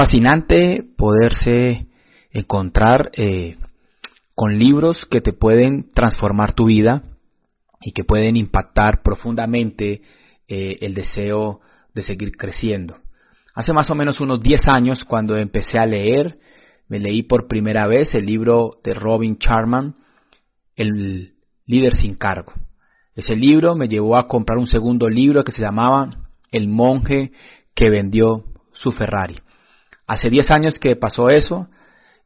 Fascinante poderse encontrar eh, con libros que te pueden transformar tu vida y que pueden impactar profundamente eh, el deseo de seguir creciendo. Hace más o menos unos 10 años, cuando empecé a leer, me leí por primera vez el libro de Robin Charman, El líder sin cargo. Ese libro me llevó a comprar un segundo libro que se llamaba El monje que vendió su Ferrari. Hace 10 años que pasó eso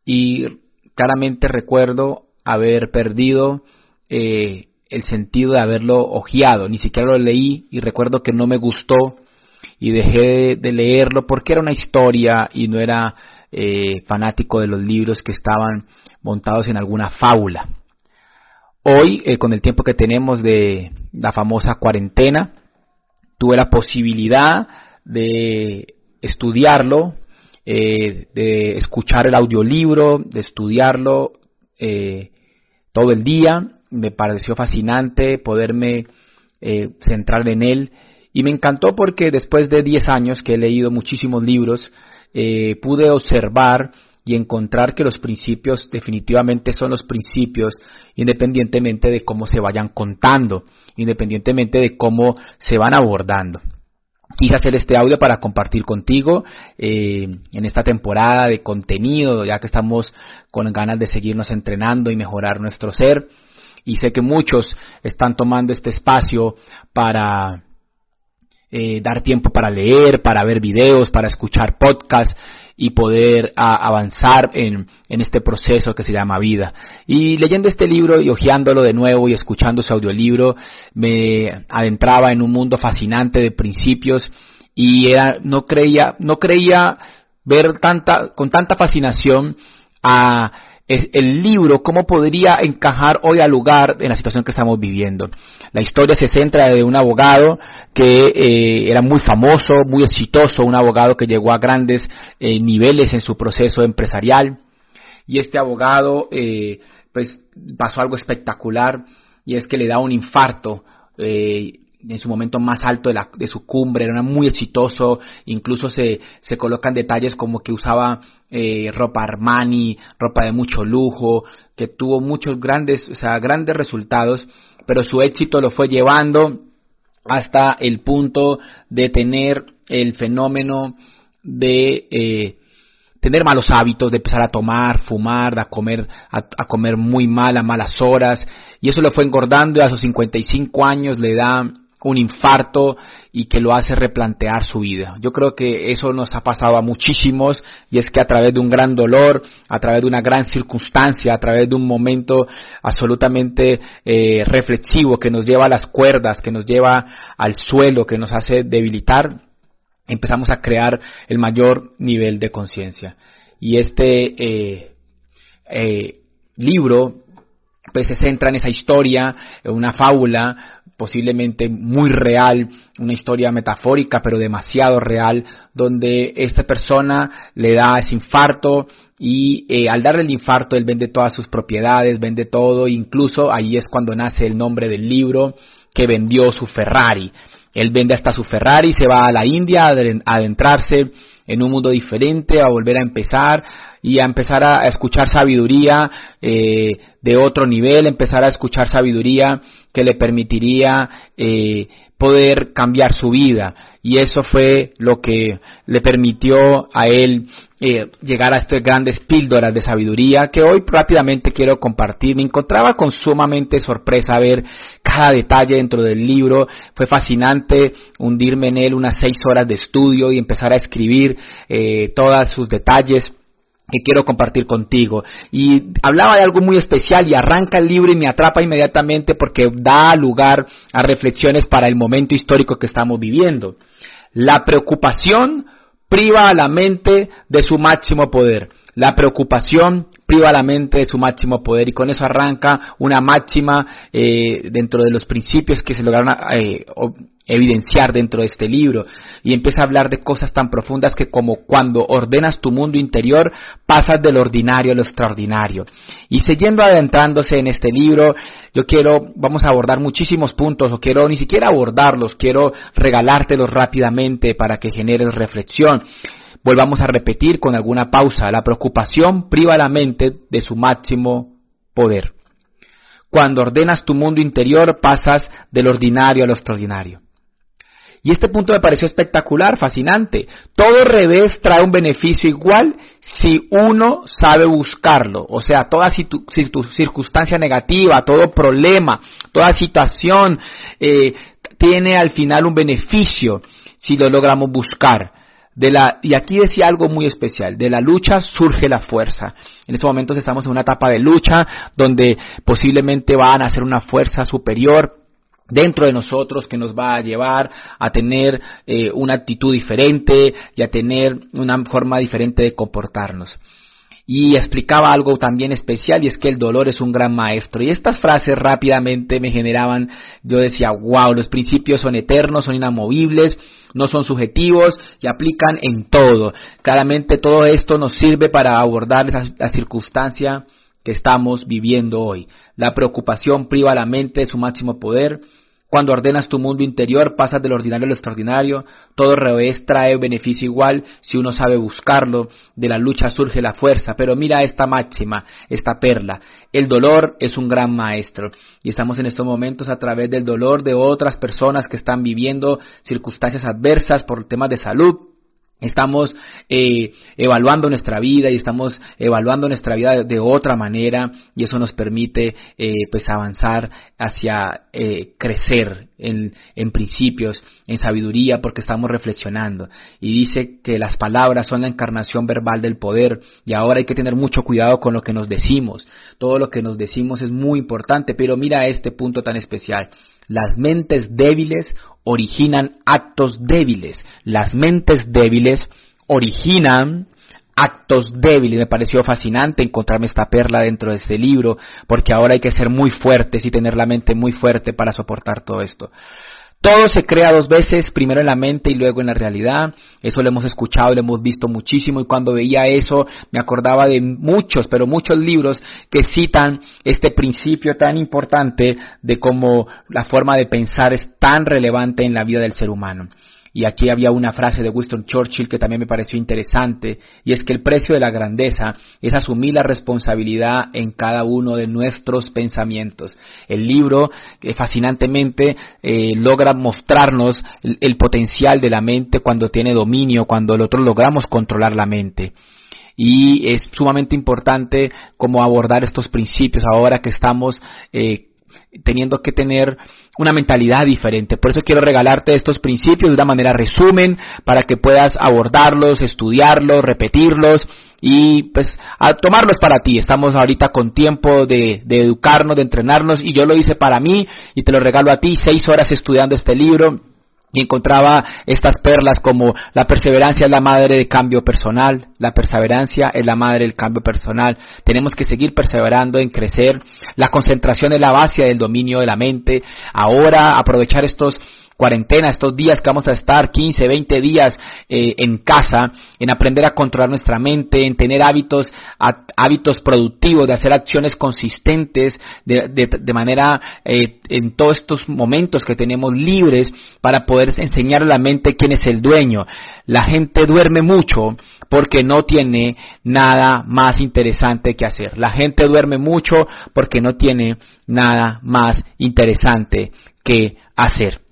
y claramente recuerdo haber perdido eh, el sentido de haberlo ojeado, ni siquiera lo leí y recuerdo que no me gustó y dejé de leerlo porque era una historia y no era eh, fanático de los libros que estaban montados en alguna fábula. Hoy, eh, con el tiempo que tenemos de la famosa cuarentena, tuve la posibilidad de estudiarlo, eh, de escuchar el audiolibro, de estudiarlo eh, todo el día. Me pareció fascinante poderme eh, centrar en él y me encantó porque después de 10 años que he leído muchísimos libros, pude observar y encontrar que los principios definitivamente son los principios independientemente de cómo se vayan contando, independientemente de cómo se van abordando quise hacer este audio para compartir contigo eh, en esta temporada de contenido, ya que estamos con ganas de seguirnos entrenando y mejorar nuestro ser. Y sé que muchos están tomando este espacio para eh, dar tiempo para leer, para ver videos, para escuchar podcasts y poder avanzar en, en, este proceso que se llama vida. Y leyendo este libro y hojeándolo de nuevo y escuchando ese audiolibro, me adentraba en un mundo fascinante de principios y era, no creía, no creía ver tanta, con tanta fascinación a el libro, cómo podría encajar hoy al lugar en la situación que estamos viviendo. La historia se centra de un abogado que eh, era muy famoso, muy exitoso, un abogado que llegó a grandes eh, niveles en su proceso empresarial. Y este abogado, eh, pues, pasó algo espectacular y es que le da un infarto en su momento más alto de, la, de, su cumbre, era muy exitoso, incluso se, se colocan detalles como que usaba eh, ropa Armani, ropa de mucho lujo, que tuvo muchos grandes, o sea, grandes resultados, pero su éxito lo fue llevando hasta el punto de tener el fenómeno de eh, tener malos hábitos, de empezar a tomar, fumar, a comer, a, comer muy mal a malas horas, y eso lo fue engordando y a sus 55 años le da un infarto y que lo hace replantear su vida. Yo creo que eso nos ha pasado a muchísimos y es que a través de un gran dolor, a través de una gran circunstancia, a través de un momento absolutamente eh, reflexivo que nos lleva a las cuerdas, que nos lleva al suelo, que nos hace debilitar, empezamos a crear el mayor nivel de conciencia. Y este eh, eh, libro pues se centra en esa historia, en una fábula posiblemente muy real, una historia metafórica pero demasiado real, donde esta persona le da ese infarto y eh, al darle el infarto él vende todas sus propiedades, vende todo, incluso ahí es cuando nace el nombre del libro que vendió su Ferrari. Él vende hasta su Ferrari, se va a la India a adentrarse en un mundo diferente, a volver a empezar y a empezar a, escuchar sabiduría eh, de otro nivel, empezar a escuchar sabiduría que le permitiría eh, poder cambiar su vida. Y eso fue lo que le permitió a él eh, llegar a estas grandes píldoras de sabiduría que hoy rápidamente quiero compartir. Me encontraba con sumamente sorpresa ver cada detalle dentro del libro. Fue fascinante hundirme en él unas seis horas de estudio y empezar a escribir eh, todos sus detalles que quiero compartir contigo. Y hablaba de algo muy especial y arranca el libro y me atrapa inmediatamente porque da lugar a reflexiones para el momento histórico que estamos viviendo. La preocupación priva a la mente de su máximo poder. La preocupación priva la mente de su máximo poder y con eso arranca una máxima eh, dentro de los principios que se lograron eh, evidenciar dentro de este libro. Y empieza a hablar de cosas tan profundas que como cuando ordenas tu mundo interior pasas del ordinario a lo extraordinario. Y siguiendo adentrándose en este libro yo quiero vamos a abordar muchísimos puntos o quiero ni siquiera abordarlos quiero regalártelos rápidamente para que generes reflexión Volvamos a repetir con alguna pausa. La preocupación priva la mente de su máximo poder. Cuando ordenas tu mundo interior pasas del ordinario a lo extraordinario. Y este punto me pareció espectacular, fascinante. Todo revés trae un beneficio igual si uno sabe buscarlo. O sea, toda circunstancia negativa, todo problema, toda situación eh, tiene al final un beneficio si lo logramos buscar. De la, y aquí decía algo muy especial, de la lucha surge la fuerza. En estos momentos estamos en una etapa de lucha donde posiblemente van a ser una fuerza superior dentro de nosotros que nos va a llevar a tener eh, una actitud diferente y a tener una forma diferente de comportarnos. Y explicaba algo también especial y es que el dolor es un gran maestro. Y estas frases rápidamente me generaban, yo decía, wow, los principios son eternos, son inamovibles, no son subjetivos y aplican en todo. Claramente todo esto nos sirve para abordar la circunstancia que estamos viviendo hoy. La preocupación priva a la mente de su máximo poder. Cuando ordenas tu mundo interior, pasas del ordinario al extraordinario. Todo revés trae beneficio igual si uno sabe buscarlo. De la lucha surge la fuerza. Pero mira esta máxima, esta perla. El dolor es un gran maestro. Y estamos en estos momentos a través del dolor de otras personas que están viviendo circunstancias adversas por temas de salud Estamos eh, evaluando nuestra vida y estamos evaluando nuestra vida de, otra manera y eso nos permite eh, pues avanzar hacia eh, crecer en, en, principios, en sabiduría, porque estamos reflexionando. Y dice que las palabras son la encarnación verbal del poder y ahora hay que tener mucho cuidado con lo que nos decimos. Todo lo que nos decimos es muy importante, pero mira este punto tan especial. Las mentes débiles originan actos débiles. Las mentes débiles originan actos débiles. Me pareció fascinante encontrarme esta perla dentro de este libro, porque ahora hay que ser muy fuertes y tener la mente muy fuerte para soportar todo esto. Todo se crea dos veces, primero en la mente y luego en la realidad. Eso lo hemos escuchado lo hemos visto muchísimo y cuando veía eso me acordaba de muchos, pero muchos libros que citan este principio tan importante de cómo la forma de pensar es tan relevante en la vida del ser humano. Y aquí había una frase de Winston Churchill que también me pareció interesante, y es que el precio de la grandeza es asumir la responsabilidad en cada uno de nuestros pensamientos. El libro, eh, fascinantemente, eh, logra mostrarnos el, potencial de la mente cuando tiene dominio, cuando nosotros logramos controlar la mente y es sumamente importante cómo abordar estos principios ahora que estamos eh, teniendo que tener una mentalidad diferente. Por eso quiero regalarte estos principios de una manera resumen para que puedas abordarlos, estudiarlos, repetirlos y pues a tomarlos para ti. Estamos ahorita con tiempo de, de educarnos, de entrenarnos y yo lo hice para mí y te lo regalo a ti, seis horas estudiando este libro y encontraba estas perlas como la perseverancia es la madre del cambio personal, la perseverancia es la madre del cambio personal, tenemos que seguir perseverando en crecer, la concentración es la base del dominio de la mente, ahora aprovechar estos cuarentena, estos días que vamos a estar 15, 20 días eh, en casa, en aprender a controlar nuestra mente, en tener hábitos, hábitos productivos, de hacer acciones consistentes, de, manera eh, en todos estos momentos que tenemos libres para poder enseñar a la mente quién es el dueño. La gente duerme mucho porque no tiene nada más interesante que hacer. La gente duerme mucho porque no tiene nada más interesante que hacer.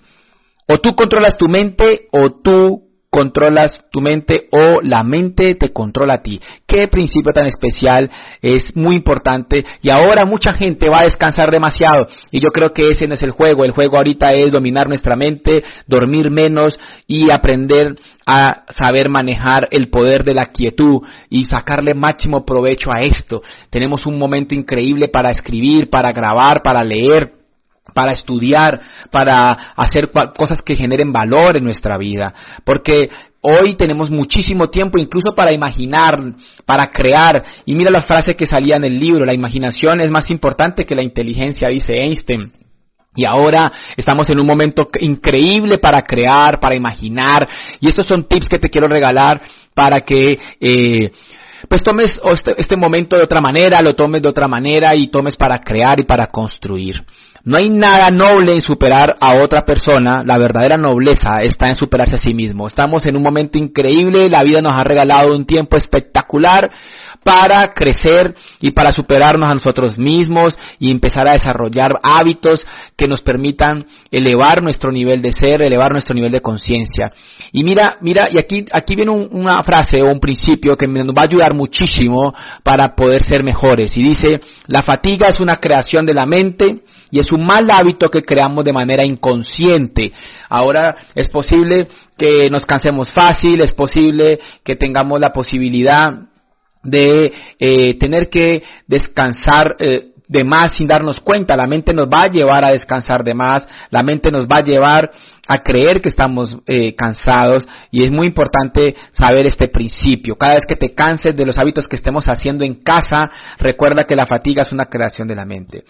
O tú controlas tu mente o tú controlas tu mente o la mente te controla a ti. Qué principio tan especial, es muy importante y ahora mucha gente va a descansar demasiado y yo creo que ese no es el juego, el juego ahorita es dominar nuestra mente, dormir menos y aprender a saber manejar el poder de la quietud y sacarle máximo provecho a esto. Tenemos un momento increíble para escribir, para grabar, para leer para estudiar, para hacer cosas que generen valor en nuestra vida. Porque hoy tenemos muchísimo tiempo incluso para imaginar, para crear. Y mira la frase que salía en el libro, la imaginación es más importante que la inteligencia, dice Einstein. Y ahora estamos en un momento increíble para crear, para imaginar. Y estos son tips que te quiero regalar para que... Eh, pues tomes este, momento de otra manera, lo tomes de otra manera y tomes para crear y para construir. No hay nada noble en superar a otra persona, la verdadera nobleza está en superarse a sí mismo. Estamos en un momento increíble, la vida nos ha regalado un tiempo espectacular para crecer y para superarnos a nosotros mismos y empezar a desarrollar hábitos que nos permitan elevar nuestro nivel de ser, elevar nuestro nivel de conciencia. Y mira, mira, y aquí, aquí viene una frase o un principio que nos va a ayudar muchísimo para poder ser mejores. Y dice, la fatiga es una creación de la mente y es un mal hábito que creamos de manera inconsciente. Ahora es posible que nos cansemos fácil, es posible que tengamos la posibilidad de eh, tener que descansar eh, de más sin darnos cuenta. La mente nos va a llevar a descansar de más, la mente nos va a llevar a creer que estamos eh, cansados y es muy importante saber este principio. Cada vez que te canses de los hábitos que estemos haciendo en casa, recuerda que la fatiga es una creación de la mente.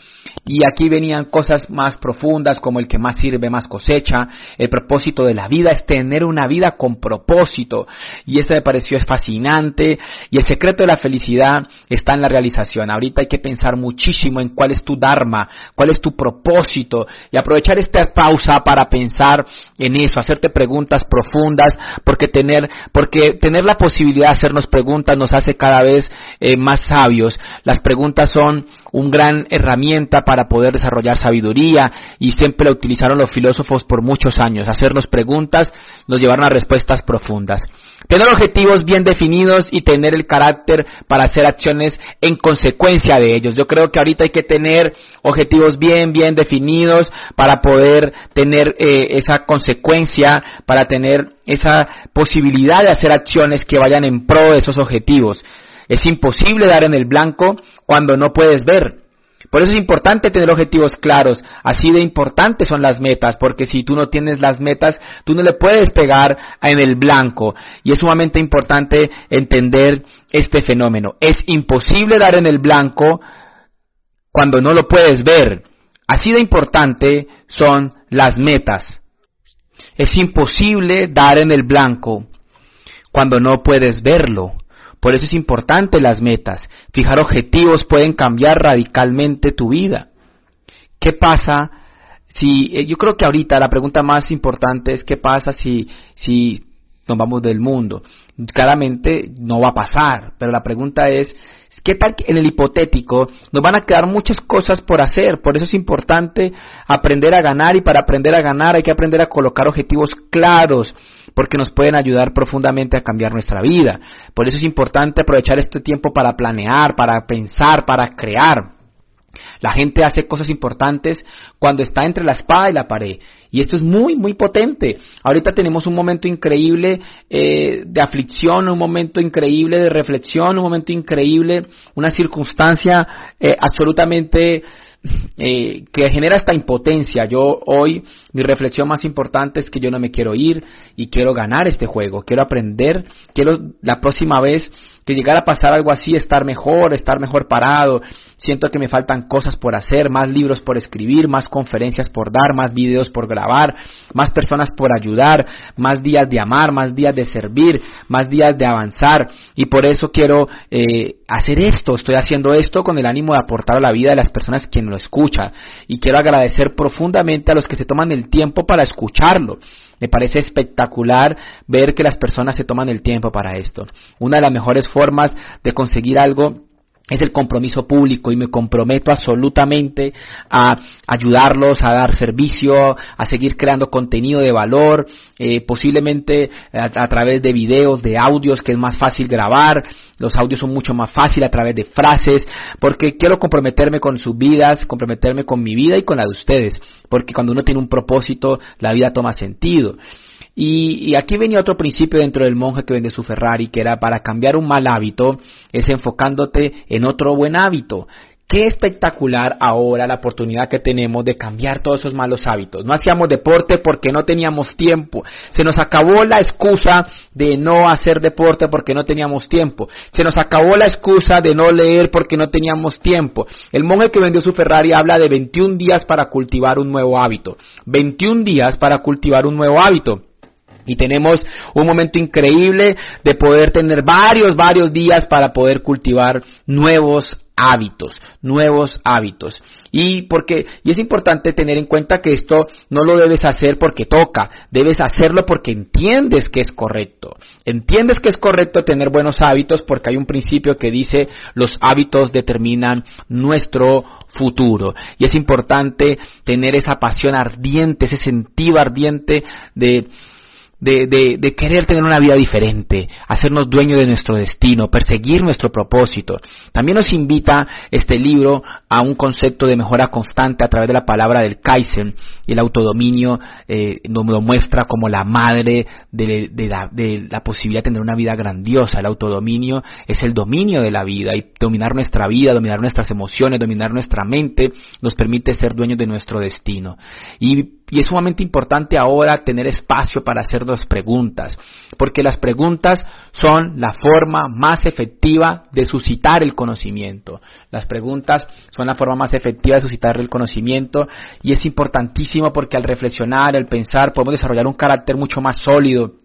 Y aquí venían cosas más profundas como el que más sirve, más cosecha. El propósito de la vida es tener una vida con propósito. Y esto me pareció fascinante. Y el secreto de la felicidad está en la realización. Ahorita hay que pensar muchísimo en cuál es tu Dharma, cuál es tu propósito y aprovechar esta pausa para pensar en eso, hacerte preguntas profundas, porque tener, porque tener la posibilidad de hacernos preguntas nos hace cada vez eh, más sabios. Las preguntas son un gran herramienta para poder desarrollar sabiduría y siempre la utilizaron los filósofos por muchos años. Hacernos preguntas nos llevaron a respuestas profundas. Tener objetivos bien definidos y tener el carácter para hacer acciones en consecuencia de ellos. Yo creo que ahorita hay que tener objetivos bien, bien definidos para poder tener eh, esa consecuencia, para tener esa posibilidad de hacer acciones que vayan en pro de esos objetivos. Es imposible dar en el blanco cuando no puedes ver. Por eso es importante tener objetivos claros. Así de importantes son las metas, porque si tú no tienes las metas, tú no le puedes pegar en el blanco. Y es sumamente importante entender este fenómeno. Es imposible dar en el blanco cuando no lo puedes ver. Así de importante son las metas. Es imposible dar en el blanco cuando no puedes verlo. Por eso es importante las metas. Fijar objetivos pueden cambiar radicalmente tu vida. ¿Qué pasa si, eh, yo creo que ahorita la pregunta más importante es qué pasa si, si nos vamos del mundo? Claramente no va a pasar, pero la pregunta es, ¿Qué tal en el hipotético nos van a quedar muchas cosas por hacer? Por eso es importante aprender a ganar y para aprender a ganar hay que aprender a colocar objetivos claros porque nos pueden ayudar profundamente a cambiar nuestra vida. Por eso es importante aprovechar este tiempo para planear, para pensar, para crear. La gente hace cosas importantes cuando está entre la espada y la pared. Y esto es muy, muy potente. Ahorita tenemos un momento increíble eh, de aflicción, un momento increíble de reflexión, un momento increíble, una circunstancia eh, absolutamente eh, que genera esta impotencia. Yo hoy mi reflexión más importante es que yo no me quiero ir y quiero ganar este juego, quiero aprender, quiero la próxima vez que llegara a pasar algo así, estar mejor, estar mejor parado. Siento que me faltan cosas por hacer, más libros por escribir, más conferencias por dar, más videos por grabar, más personas por ayudar, más días de amar, más días de servir, más días de avanzar. Y por eso quiero eh, hacer esto, estoy haciendo esto con el ánimo de aportar a la vida de las personas que lo escuchan. Y quiero agradecer profundamente a los que se toman el tiempo para escucharlo. Me parece espectacular ver que las personas se toman el tiempo para esto. Una de las mejores formas de conseguir algo es el compromiso público y me comprometo absolutamente a ayudarlos a dar servicio, a seguir creando contenido de valor, eh, posiblemente a, través de videos, de audios que es más fácil grabar, los audios son mucho más fáciles a través de frases, porque quiero comprometerme con sus vidas, comprometerme con mi vida y con la de ustedes, porque cuando uno tiene un propósito, la vida toma sentido. Y, aquí venía otro principio dentro del monje que vende su Ferrari, que era para cambiar un mal hábito, es enfocándote en otro buen hábito. Qué espectacular ahora la oportunidad que tenemos de cambiar todos esos malos hábitos. No hacíamos deporte porque no teníamos tiempo. Se nos acabó la excusa de no hacer deporte porque no teníamos tiempo. Se nos acabó la excusa de no leer porque no teníamos tiempo. El monje que vendió su Ferrari habla de 21 días para cultivar un nuevo hábito. 21 días para cultivar un nuevo hábito. Y tenemos un momento increíble de poder tener varios, varios días para poder cultivar nuevos hábitos, nuevos hábitos. Y porque y es importante tener en cuenta que esto no lo debes hacer porque toca, debes hacerlo porque entiendes que es correcto. Entiendes que es correcto tener buenos hábitos porque hay un principio que dice los hábitos determinan nuestro futuro. Y es importante tener esa pasión ardiente, ese sentido ardiente de de, de, querer tener una vida diferente, hacernos dueños de nuestro destino, perseguir nuestro propósito. También nos invita este libro a un concepto de mejora constante a través de la palabra del Kaizen y el autodominio eh, nos lo muestra como la madre de, la, de la posibilidad de tener una vida grandiosa. El autodominio es el dominio de la vida y dominar nuestra vida, dominar nuestras emociones, dominar nuestra mente nos permite ser dueños de nuestro destino. Y y es sumamente importante ahora tener espacio para hacer dos preguntas, porque las preguntas son la forma más efectiva de suscitar el conocimiento. Las preguntas son la forma más efectiva de suscitar el conocimiento y es importantísimo porque al reflexionar, al pensar, podemos desarrollar un carácter mucho más sólido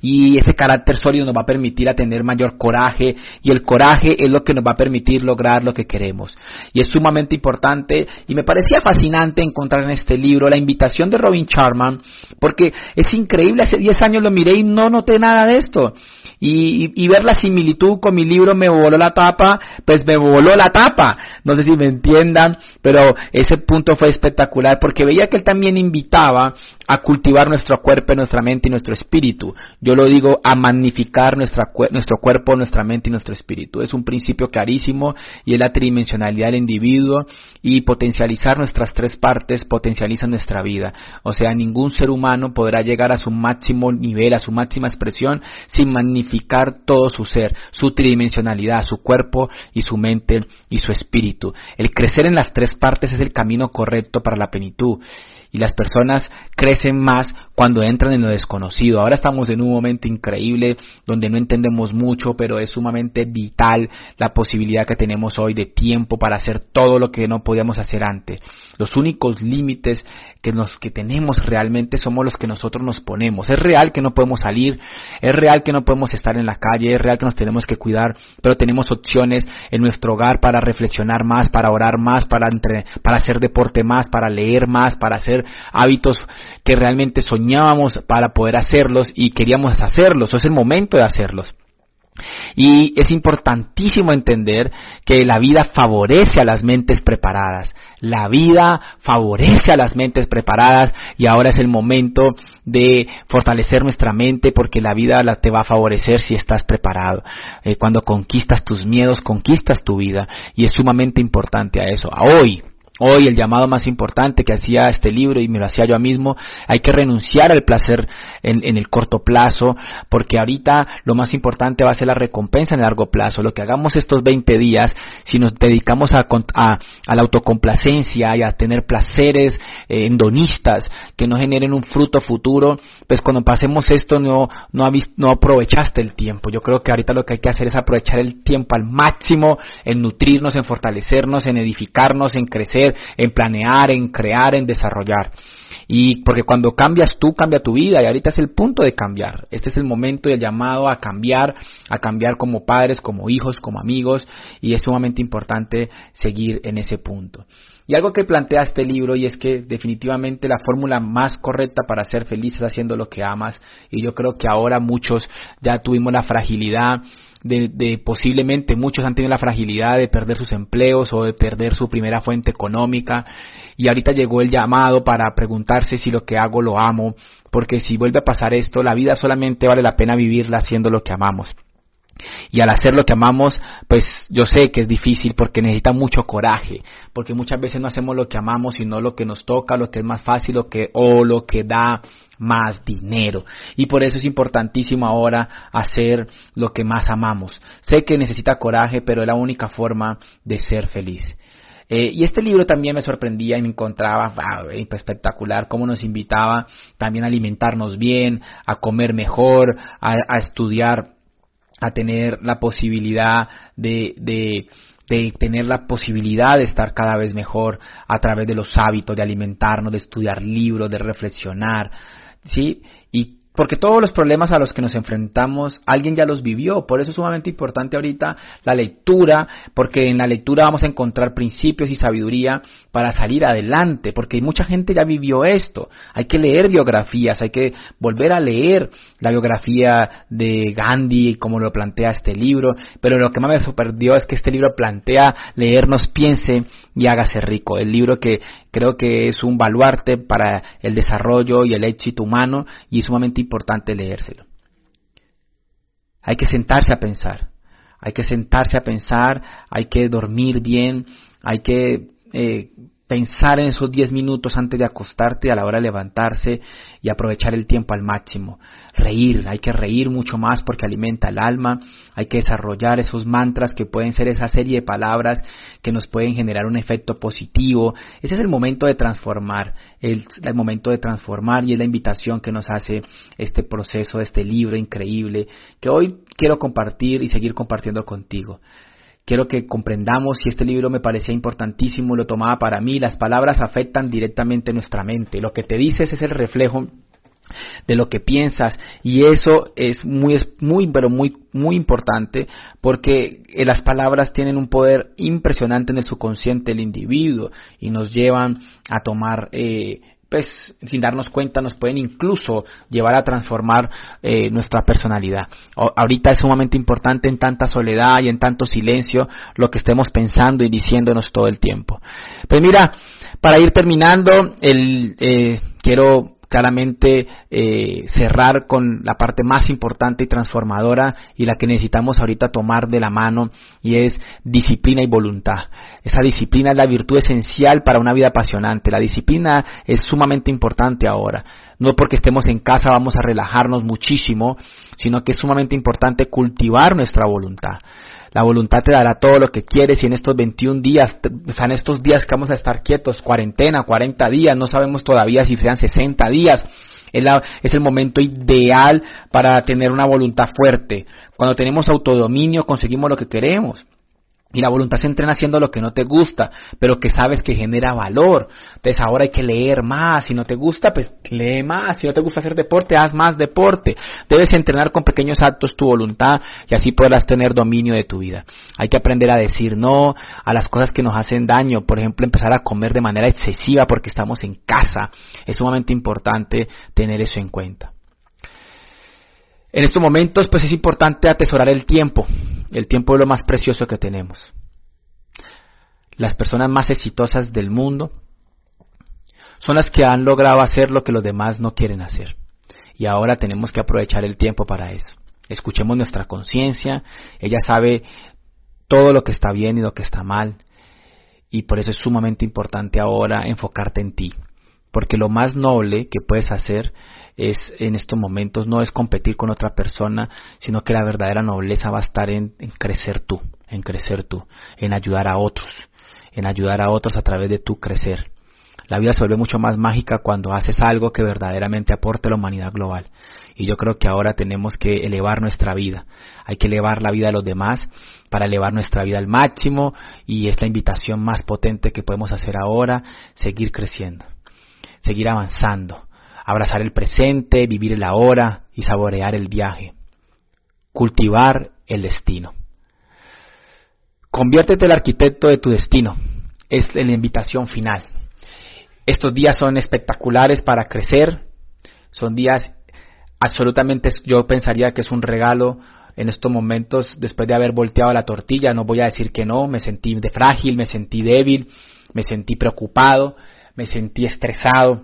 y ese carácter sólido nos va a permitir a tener mayor coraje y el coraje es lo que nos va a permitir lograr lo que queremos. Y es sumamente importante y me parecía fascinante encontrar en este libro la invitación de Robin Charman porque es increíble, hace 10 años lo miré y no noté nada de esto. Y, ver la similitud con mi libro me voló la tapa, pues me voló la tapa. No sé si me entiendan, pero ese punto fue espectacular porque veía que él también invitaba a cultivar nuestro cuerpo, nuestra mente y nuestro espíritu. Yo lo digo a magnificar nuestra, nuestro cuerpo, nuestra mente y nuestro espíritu. Es un principio clarísimo y es la tridimensionalidad del individuo y potencializar nuestras tres partes potencializa nuestra vida. O sea, ningún ser humano podrá llegar a su máximo nivel, a su máxima expresión sin magnificar todo su ser, su tridimensionalidad, su cuerpo y su mente y su espíritu. El crecer en las tres partes es el camino correcto para la plenitud y las personas crecen más cuando entran en lo desconocido. Ahora estamos en un momento increíble donde no entendemos mucho, pero es sumamente vital la posibilidad que tenemos hoy de tiempo para hacer todo lo que no podíamos hacer antes. Los únicos límites que, nos, que tenemos realmente somos los que nosotros nos ponemos. Es real que no podemos salir, es real que no podemos estar en la calle, es real que nos tenemos que cuidar, pero tenemos opciones en nuestro hogar para reflexionar más, para orar más, para, entre, para hacer deporte más, para leer más, para hacer hábitos que realmente para poder hacerlos y queríamos hacerlos. es el momento de hacerlos. Y es importantísimo entender que la vida favorece a las mentes preparadas. La vida favorece a las mentes preparadas y ahora es el momento de fortalecer nuestra mente porque la vida te va a favorecer si estás preparado. Eh, cuando conquistas tus miedos, conquistas tu vida y es sumamente importante a eso. A hoy, Hoy el llamado más importante que hacía este libro y me lo hacía yo mismo, hay que renunciar al placer en, el corto plazo, porque ahorita lo más importante va a ser la recompensa en el largo plazo. Lo que hagamos estos 20 días, si nos dedicamos a, la autocomplacencia y a tener placeres eh, endonistas que no generen un fruto futuro, pues cuando pasemos esto no, no, no aprovechaste el tiempo. Yo creo que ahorita lo que hay que hacer es aprovechar el tiempo al máximo en nutrirnos, en fortalecernos, en edificarnos, en crecer en planear, en crear, en desarrollar. Y porque cuando cambias tú, cambia tu vida. Y ahorita es el punto de cambiar. Este es el momento del llamado a cambiar, a cambiar como padres, como hijos, como amigos. Y es sumamente importante seguir en ese punto. Y algo que plantea este libro y es que definitivamente la fórmula más correcta para ser feliz es haciendo lo que amas. Y yo creo que ahora muchos ya tuvimos la fragilidad de, posiblemente muchos han tenido la fragilidad de perder sus empleos o de perder su primera fuente económica y ahorita llegó el llamado para preguntarse si lo que hago lo amo, porque si vuelve a pasar esto, la vida solamente vale la pena vivirla haciendo lo que amamos. Y al hacer lo que amamos, pues yo sé que es difícil porque necesita mucho coraje, porque muchas veces no hacemos lo que amamos, sino lo que nos toca, lo que es más fácil, lo que, o lo que da más dinero. Y por eso es importantísimo ahora hacer lo que más amamos. Sé que necesita coraje, pero es la única forma de ser feliz. Eh, y este libro también me sorprendía y me encontraba espectacular, cómo nos invitaba también a alimentarnos bien, a comer mejor, a, estudiar, a tener la posibilidad de, de, de tener la posibilidad de estar cada vez mejor a través de los hábitos, de alimentarnos, de estudiar libros, de reflexionar, ¿sí? Y porque todos los problemas a los que nos enfrentamos, alguien ya los vivió. Por eso es sumamente importante ahorita la lectura, porque en la lectura vamos a encontrar principios y sabiduría para salir adelante, porque mucha gente ya vivió esto. Hay que leer biografías, hay que volver a leer la biografía de Gandhi, como lo plantea este libro. Pero lo que más me sorprendió es que este libro plantea leernos, piense y hágase rico. El libro que creo que es un baluarte para el desarrollo y el éxito humano y es sumamente importante leérselo. Hay que sentarse a pensar, hay que sentarse a pensar, hay que dormir bien, hay que eh, pensar en esos 10 minutos antes de acostarte a la hora de levantarse y aprovechar el tiempo al máximo. Reír, hay que reír mucho más porque alimenta el alma, hay que desarrollar esos mantras que pueden ser esa serie de palabras que nos pueden generar un efecto positivo. Ese es el momento de transformar, el, el momento de transformar y es la invitación que nos hace este proceso, este libro increíble que hoy quiero compartir y seguir compartiendo contigo quiero que comprendamos si este libro me parecía importantísimo, lo tomaba para mí, las palabras afectan directamente nuestra mente, lo que te dices es el reflejo de lo que piensas y eso es muy muy pero muy muy importante porque eh, las palabras tienen un poder impresionante en el subconsciente del individuo y nos llevan a tomar eh, pues sin darnos cuenta nos pueden incluso llevar a transformar eh, nuestra personalidad. ahorita es sumamente importante en tanta soledad y en tanto silencio lo que estemos pensando y diciéndonos todo el tiempo. Pues mira, para ir terminando, el, eh, quiero claramente eh, cerrar con la parte más importante y transformadora y la que necesitamos ahorita tomar de la mano y es disciplina y voluntad. Esa disciplina es la virtud esencial para una vida apasionante. La disciplina es sumamente importante ahora. No porque estemos en casa vamos a relajarnos muchísimo, sino que es sumamente importante cultivar nuestra voluntad. La voluntad te dará todo lo que quieres y en estos 21 días, o sea, en estos días que vamos a estar quietos, cuarentena, 40 días, no sabemos todavía si sean 60 días, es, es, el momento ideal para tener una voluntad fuerte. Cuando tenemos autodominio conseguimos lo que queremos. Y la voluntad se entrena haciendo lo que no te gusta, pero que sabes que genera valor. Entonces ahora hay que leer más. Si no te gusta, pues lee más. Si no te gusta hacer deporte, haz más deporte. Debes entrenar con pequeños actos tu voluntad y así podrás tener dominio de tu vida. Hay que aprender a decir no a las cosas que nos hacen daño. Por ejemplo, empezar a comer de manera excesiva porque estamos en casa. Es sumamente importante tener eso en cuenta. En estos momentos, pues es importante atesorar el tiempo. El tiempo es lo más precioso que tenemos. Las personas más exitosas del mundo son las que han logrado hacer lo que los demás no quieren hacer. Y ahora tenemos que aprovechar el tiempo para eso. Escuchemos nuestra conciencia, ella sabe todo lo que está bien y lo que está mal. Y por eso es sumamente importante ahora enfocarte en ti. Porque lo más noble que puedes hacer es en estos momentos no es competir con otra persona, sino que la verdadera nobleza va a estar en, crecer tú, en crecer tú, en ayudar a otros, en ayudar a otros a través de tu crecer. La vida se vuelve mucho más mágica cuando haces algo que verdaderamente aporte a la humanidad global. Y yo creo que ahora tenemos que elevar nuestra vida. Hay que elevar la vida de los demás para elevar nuestra vida al máximo y es la invitación más potente que podemos hacer ahora, seguir creciendo, seguir avanzando, abrazar el presente, vivir el ahora y saborear el viaje, cultivar el destino. Conviértete el arquitecto de tu destino, es la invitación final. Estos días son espectaculares para crecer, son días absolutamente, yo pensaría que es un regalo en estos momentos, después de haber volteado la tortilla, no voy a decir que no, me sentí de frágil, me sentí débil, me sentí preocupado, me sentí estresado,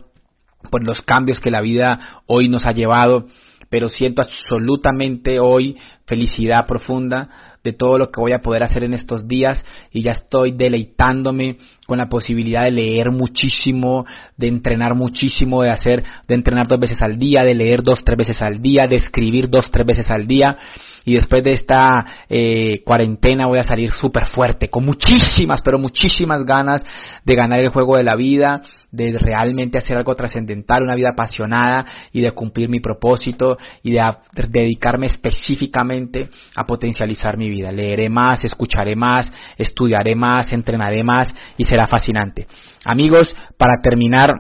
por los cambios que la vida hoy nos ha llevado, pero siento absolutamente hoy felicidad profunda de todo lo que voy a poder hacer en estos días y ya estoy deleitándome con la posibilidad de leer muchísimo, de entrenar muchísimo, de hacer, de entrenar dos veces al día, de leer dos, tres veces al día, de escribir dos, tres veces al día y después de esta eh, cuarentena voy a salir súper fuerte, con muchísimas, pero muchísimas ganas de ganar el juego de la vida, de realmente hacer algo trascendental, una vida apasionada y de cumplir mi propósito y de, dedicarme específicamente a potencializar mi vida. Leeré más, escucharé más, estudiaré más, entrenaré más y será fascinante. Amigos, para terminar,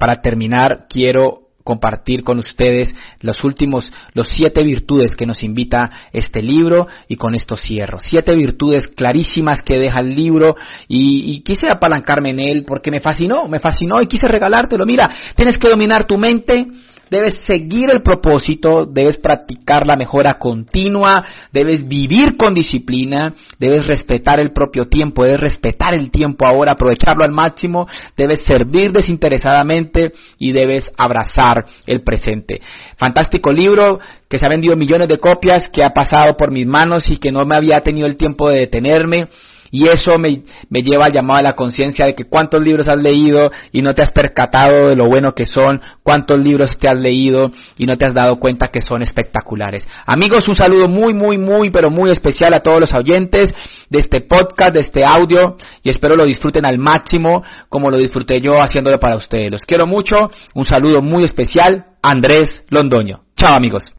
para terminar quiero compartir con ustedes los últimos, los siete virtudes que nos invita este libro y con esto cierro. Siete virtudes clarísimas que deja el libro y, y quise apalancarme en él porque me fascinó, me fascinó y quise regalártelo. Mira, tienes que dominar tu mente, debes seguir el propósito, debes practicar la mejora continua, debes vivir con disciplina, debes respetar el propio tiempo, debes respetar el tiempo ahora, aprovecharlo al máximo, debes servir desinteresadamente y debes abrazar el presente. Fantástico libro que se ha vendido millones de copias, que ha pasado por mis manos y que no me había tenido el tiempo de detenerme y eso me, me lleva al llamado a la conciencia de que cuántos libros has leído y no te has percatado de lo bueno que son, cuántos libros te has leído y no te has dado cuenta que son espectaculares. Amigos, un saludo muy, muy, muy, pero muy especial a todos los oyentes de este podcast, de este audio y espero lo disfruten al máximo como lo disfruté yo haciéndolo para ustedes. Los quiero mucho, un saludo muy especial, Andrés Londoño. Chao amigos.